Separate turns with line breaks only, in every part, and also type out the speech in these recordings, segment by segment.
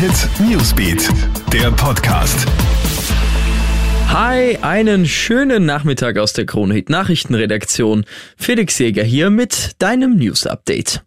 Hit Newsbeat, der Podcast.
Hi, einen schönen Nachmittag aus der Kronhit Nachrichtenredaktion. Felix Jäger hier mit deinem News Update.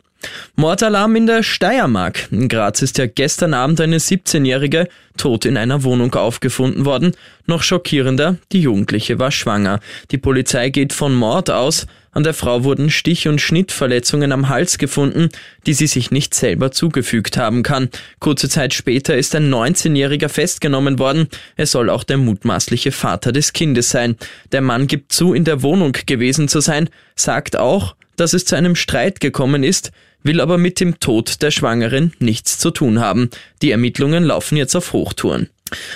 Mordalarm in der Steiermark. In Graz ist ja gestern Abend eine 17-Jährige tot in einer Wohnung aufgefunden worden. Noch schockierender, die Jugendliche war schwanger. Die Polizei geht von Mord aus. An der Frau wurden Stich- und Schnittverletzungen am Hals gefunden, die sie sich nicht selber zugefügt haben kann. Kurze Zeit später ist ein 19-Jähriger festgenommen worden. Er soll auch der mutmaßliche Vater des Kindes sein. Der Mann gibt zu, in der Wohnung gewesen zu sein, sagt auch, dass es zu einem Streit gekommen ist, will aber mit dem Tod der Schwangeren nichts zu tun haben. Die Ermittlungen laufen jetzt auf Hochtouren.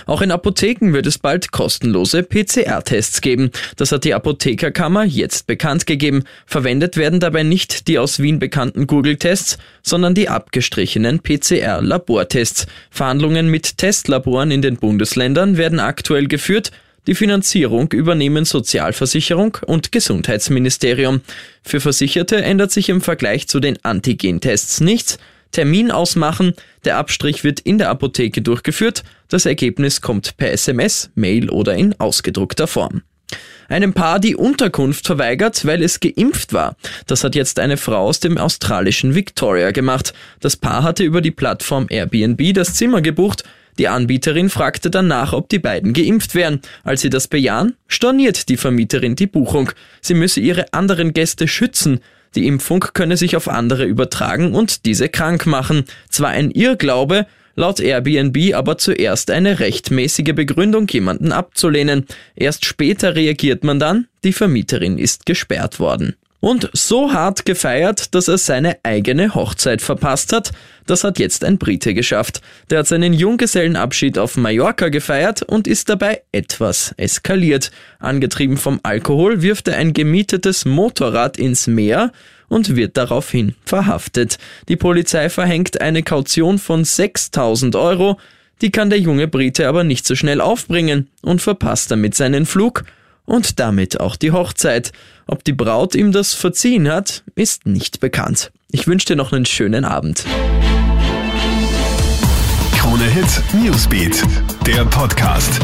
Auch in Apotheken wird es bald kostenlose PCR-Tests geben. Das hat die Apothekerkammer jetzt bekannt gegeben. Verwendet werden dabei nicht die aus Wien bekannten Google-Tests, sondern die abgestrichenen PCR-Labortests. Verhandlungen mit Testlaboren in den Bundesländern werden aktuell geführt. Die Finanzierung übernehmen Sozialversicherung und Gesundheitsministerium. Für Versicherte ändert sich im Vergleich zu den Antigentests nichts. Termin ausmachen, der Abstrich wird in der Apotheke durchgeführt, das Ergebnis kommt per SMS, Mail oder in ausgedruckter Form. Einem Paar die Unterkunft verweigert, weil es geimpft war. Das hat jetzt eine Frau aus dem australischen Victoria gemacht. Das Paar hatte über die Plattform Airbnb das Zimmer gebucht, die Anbieterin fragte danach, ob die beiden geimpft wären. Als sie das bejahen, storniert die Vermieterin die Buchung. Sie müsse ihre anderen Gäste schützen. Die Impfung könne sich auf andere übertragen und diese krank machen. Zwar ein Irrglaube, laut Airbnb aber zuerst eine rechtmäßige Begründung, jemanden abzulehnen. Erst später reagiert man dann, die Vermieterin ist gesperrt worden. Und so hart gefeiert, dass er seine eigene Hochzeit verpasst hat, das hat jetzt ein Brite geschafft. Der hat seinen Junggesellenabschied auf Mallorca gefeiert und ist dabei etwas eskaliert. Angetrieben vom Alkohol wirft er ein gemietetes Motorrad ins Meer und wird daraufhin verhaftet. Die Polizei verhängt eine Kaution von 6000 Euro, die kann der junge Brite aber nicht so schnell aufbringen und verpasst damit seinen Flug und damit auch die Hochzeit. Ob die Braut ihm das verziehen hat, ist nicht bekannt. Ich wünsche dir noch einen schönen Abend.
Krone Hit Newsbeat, der Podcast.